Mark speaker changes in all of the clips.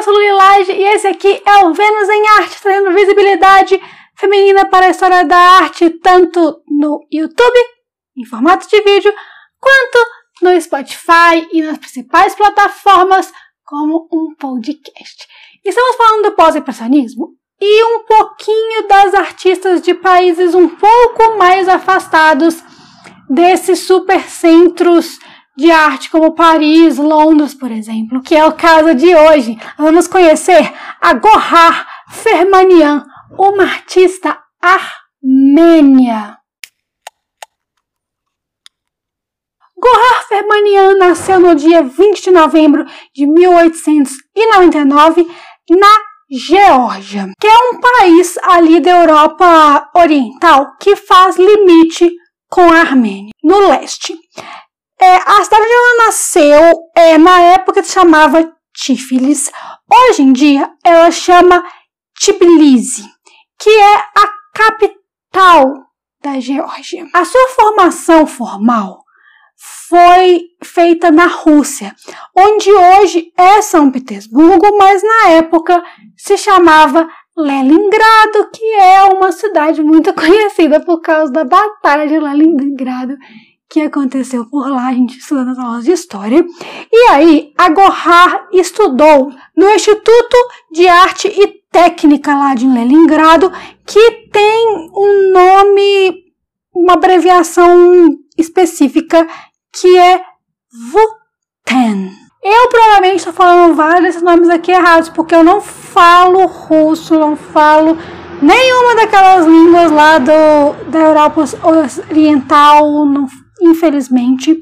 Speaker 1: eu sou Lulilage e esse aqui é o Vênus em Arte, trazendo visibilidade feminina para a história da arte, tanto no YouTube, em formato de vídeo, quanto no Spotify e nas principais plataformas, como um podcast. Estamos falando do pós-impressionismo e um pouquinho das artistas de países um pouco mais afastados desses supercentros de arte como Paris, Londres, por exemplo, que é o caso de hoje. Vamos conhecer a Gohar Fermanian, uma artista armênia. Gohar Fermanian nasceu no dia 20 de novembro de 1899 na Geórgia, que é um país ali da Europa Oriental que faz limite com a Armênia, no leste. É, a cidade onde ela nasceu, é, na época se chamava Tiflis. Hoje em dia, ela chama Tbilisi, que é a capital da Geórgia. A sua formação formal foi feita na Rússia, onde hoje é São Petersburgo, mas na época se chamava Leningrado, que é uma cidade muito conhecida por causa da Batalha de Leningrado, que aconteceu por lá, a gente estuda nas aulas de história. E aí, a Gohar estudou no Instituto de Arte e Técnica lá de Leningrado, que tem um nome, uma abreviação específica, que é VUTEN. Eu provavelmente estou falando vários desses nomes aqui errados, porque eu não falo russo, não falo nenhuma daquelas línguas lá do, da Europa Oriental, não infelizmente,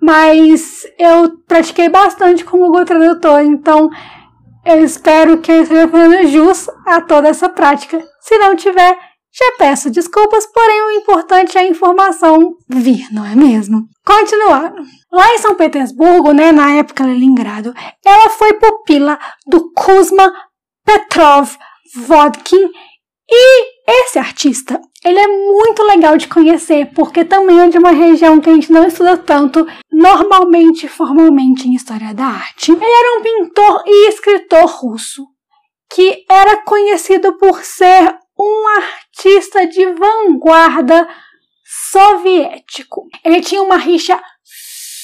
Speaker 1: mas eu pratiquei bastante como Google Tradutor, então eu espero que eu esteja fazendo jus a toda essa prática. Se não tiver, já peço desculpas, porém o importante é a informação vir, não é mesmo? Continuando. Lá em São Petersburgo, né, na época Leningrado, ela foi pupila do Kuzma Petrov Vodkin e esse artista, ele é muito legal de conhecer, porque também é de uma região que a gente não estuda tanto, normalmente, formalmente, em história da arte. Ele era um pintor e escritor russo, que era conhecido por ser um artista de vanguarda soviético. Ele tinha uma rixa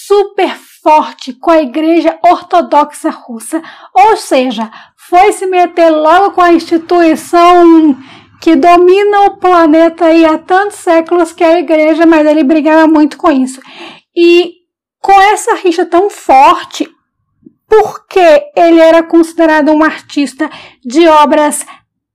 Speaker 1: super forte com a Igreja Ortodoxa Russa, ou seja, foi se meter logo com a instituição que domina o planeta aí há tantos séculos que é a igreja, mas ele brigava muito com isso. E com essa rixa tão forte, porque ele era considerado um artista de obras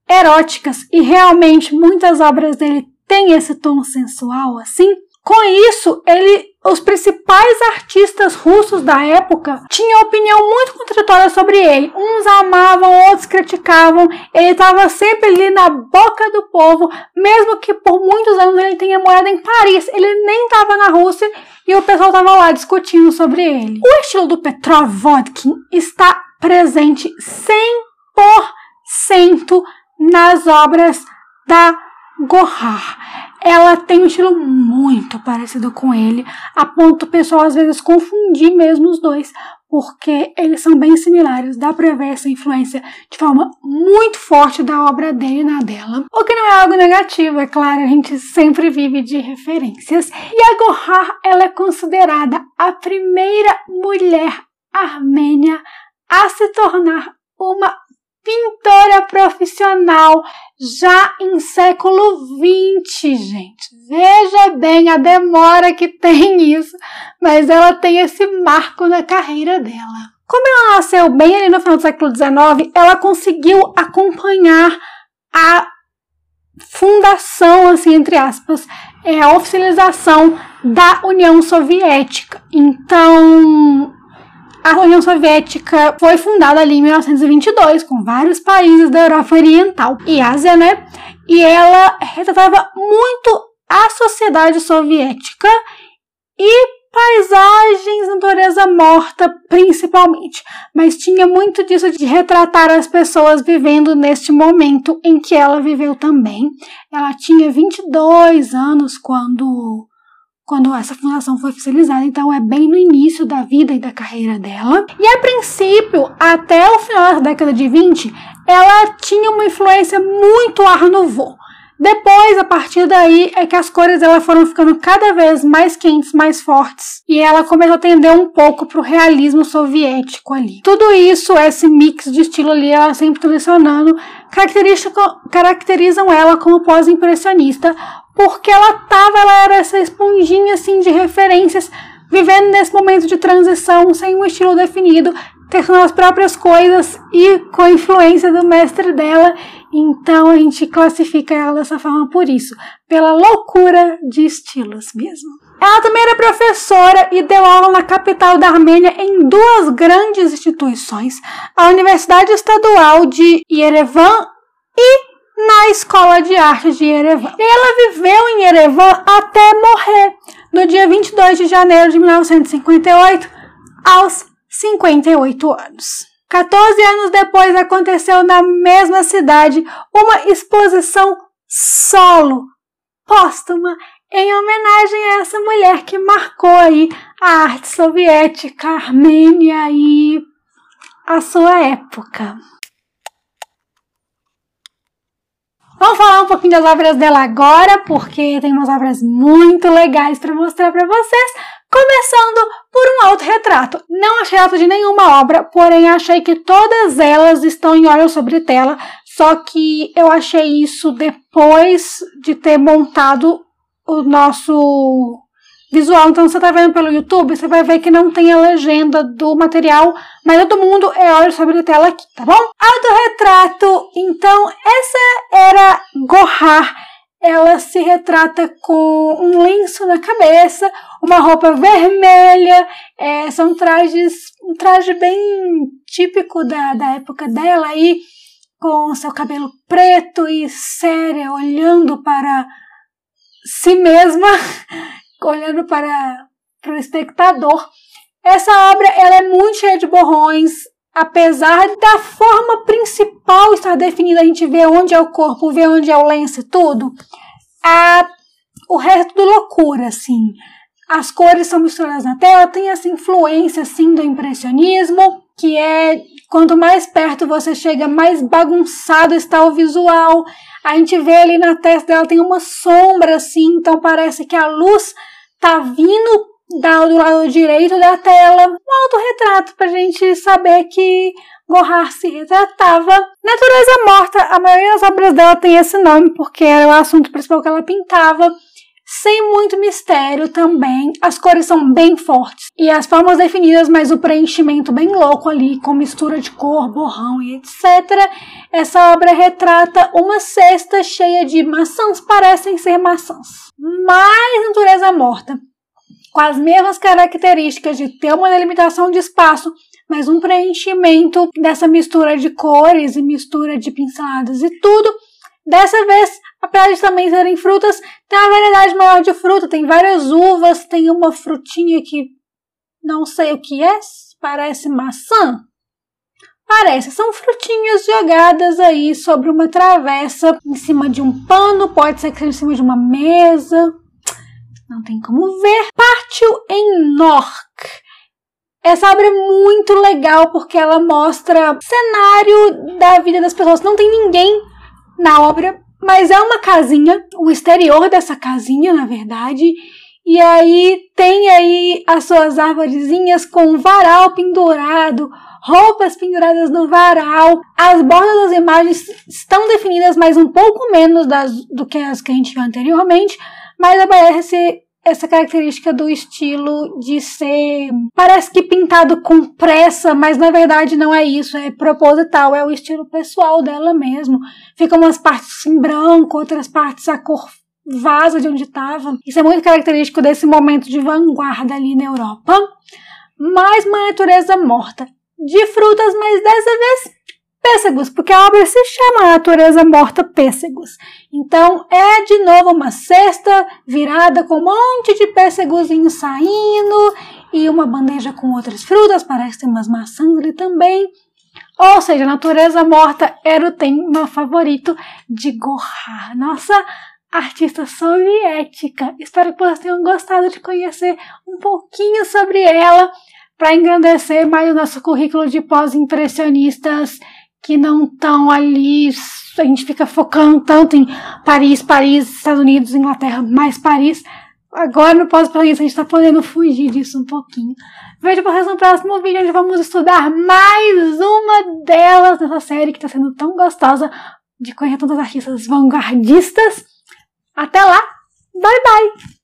Speaker 1: eróticas e realmente muitas obras dele têm esse tom sensual assim, com isso, ele, os principais artistas russos da época tinham opinião muito contraditória sobre ele. Uns amavam, outros criticavam. Ele estava sempre ali na boca do povo, mesmo que por muitos anos ele tenha morado em Paris. Ele nem estava na Rússia e o pessoal estava lá discutindo sobre ele. O estilo do Petrov Vodkin está presente 100% nas obras da Gohar ela tem um estilo muito parecido com ele, a ponto do pessoal às vezes confundir mesmo os dois, porque eles são bem similares, dá pra ver essa influência de forma muito forte da obra dele na dela. O que não é algo negativo, é claro, a gente sempre vive de referências. E a Gohar, ela é considerada a primeira mulher armênia a se tornar uma pintora profissional já em século XX, gente. Veja bem a demora que tem isso, mas ela tem esse marco na carreira dela. Como ela nasceu bem ali no final do século XIX, ela conseguiu acompanhar a fundação, assim, entre aspas, é a oficialização da União Soviética. Então, a União Soviética foi fundada ali em 1922, com vários países da Europa Oriental e Ásia, né? E ela retratava muito a sociedade soviética e paisagens, natureza morta, principalmente. Mas tinha muito disso de retratar as pessoas vivendo neste momento em que ela viveu também. Ela tinha 22 anos quando quando essa fundação foi oficializada, então é bem no início da vida e da carreira dela. E a princípio, até o final da década de 20, ela tinha uma influência muito Art Nouveau. Depois, a partir daí, é que as cores dela foram ficando cada vez mais quentes, mais fortes, e ela começou a tender um pouco para o realismo soviético ali. Tudo isso, esse mix de estilo ali, ela sempre telecionando, caracterizam ela como pós-impressionista, porque ela tava, ela era essa esponjinha assim de referências, vivendo nesse momento de transição, sem um estilo definido, tecendo as próprias coisas e com a influência do mestre dela. Então a gente classifica ela dessa forma por isso, pela loucura de estilos mesmo. Ela também era professora e deu aula na capital da Armênia em duas grandes instituições, a Universidade Estadual de Yerevan e na Escola de Arte de Yerevan. E ela viveu em Yerevan até morrer, no dia 22 de janeiro de 1958, aos 58 anos. 14 anos depois aconteceu na mesma cidade uma exposição solo, póstuma, em homenagem a essa mulher que marcou aí a arte soviética, a Armênia e a sua época. Vamos falar um pouquinho das obras dela agora, porque tem umas obras muito legais para mostrar para vocês. Começando por um autorretrato. Não achei retrato de nenhuma obra, porém achei que todas elas estão em óleo sobre tela, só que eu achei isso depois de ter montado o nosso visual. Então, você tá vendo pelo YouTube, você vai ver que não tem a legenda do material, mas todo mundo é olho sobre a tela aqui, tá bom? Autorretrato. Então, essa era Gohar. Ela se retrata com um lenço na cabeça, uma roupa vermelha, é, são trajes, um traje bem típico da, da época dela aí, com seu cabelo preto e séria, olhando para si mesma olhando para, para o espectador. Essa obra ela é muito cheia de borrões, apesar da forma principal estar definida, a gente vê onde é o corpo, vê onde é o lenço tudo. A, o resto do loucura, assim. As cores são misturadas na tela, tem essa influência assim do impressionismo, que é quanto mais perto você chega, mais bagunçado está o visual. A gente vê ali na testa dela tem uma sombra assim, então parece que a luz tá vindo do lado direito da tela. Um autorretrato pra gente saber que Gohar se retratava. Natureza Morta, a maioria das obras dela tem esse nome porque era o assunto principal que ela pintava sem muito mistério também. As cores são bem fortes e as formas definidas, mas o preenchimento bem louco ali, com mistura de cor, borrão e etc. Essa obra retrata uma cesta cheia de maçãs, parecem ser maçãs, mais natureza morta, com as mesmas características de ter uma delimitação de espaço, mas um preenchimento dessa mistura de cores e mistura de pinceladas e tudo. Dessa vez Apesar de também serem frutas, tem uma variedade maior de fruta. Tem várias uvas, tem uma frutinha que não sei o que é, parece maçã. Parece, são frutinhas jogadas aí sobre uma travessa, em cima de um pano, pode ser que seja em cima de uma mesa. Não tem como ver. Partiu em Nork. Essa obra é muito legal porque ela mostra cenário da vida das pessoas. Não tem ninguém na obra, mas é uma casinha, o exterior dessa casinha, na verdade. E aí tem aí as suas árvorezinhas com varal pendurado, roupas penduradas no varal. As bordas das imagens estão definidas, mas um pouco menos das, do que as que a gente viu anteriormente. Mas aparece essa característica do estilo de ser parece que pintado com pressa, mas na verdade não é isso, é proposital, é o estilo pessoal dela mesmo. Ficam umas partes em branco, outras partes a cor vaza de onde estava. Isso é muito característico desse momento de vanguarda ali na Europa. Mais uma natureza morta de frutas, mas dessa vez pêssegos, porque a obra se chama Natureza Morta Pêssegos. Então é de novo uma cesta virada com um monte de pêssegozinhos saindo e uma bandeja com outras frutas, parece ter umas maçãs ali também. Ou seja, Natureza Morta era o tema favorito de Gohar. Nossa artista soviética. Espero que vocês tenham gostado de conhecer um pouquinho sobre ela para engrandecer mais o nosso currículo de pós-impressionistas que não estão ali. A gente fica focando tanto em Paris, Paris, Estados Unidos, Inglaterra, mais Paris. Agora no pós-impressionista a gente está podendo fugir disso um pouquinho. Vejo vocês no próximo vídeo onde vamos estudar mais uma delas nessa série que está sendo tão gostosa de conhecer tantas artistas vanguardistas. Até lá, bye bye!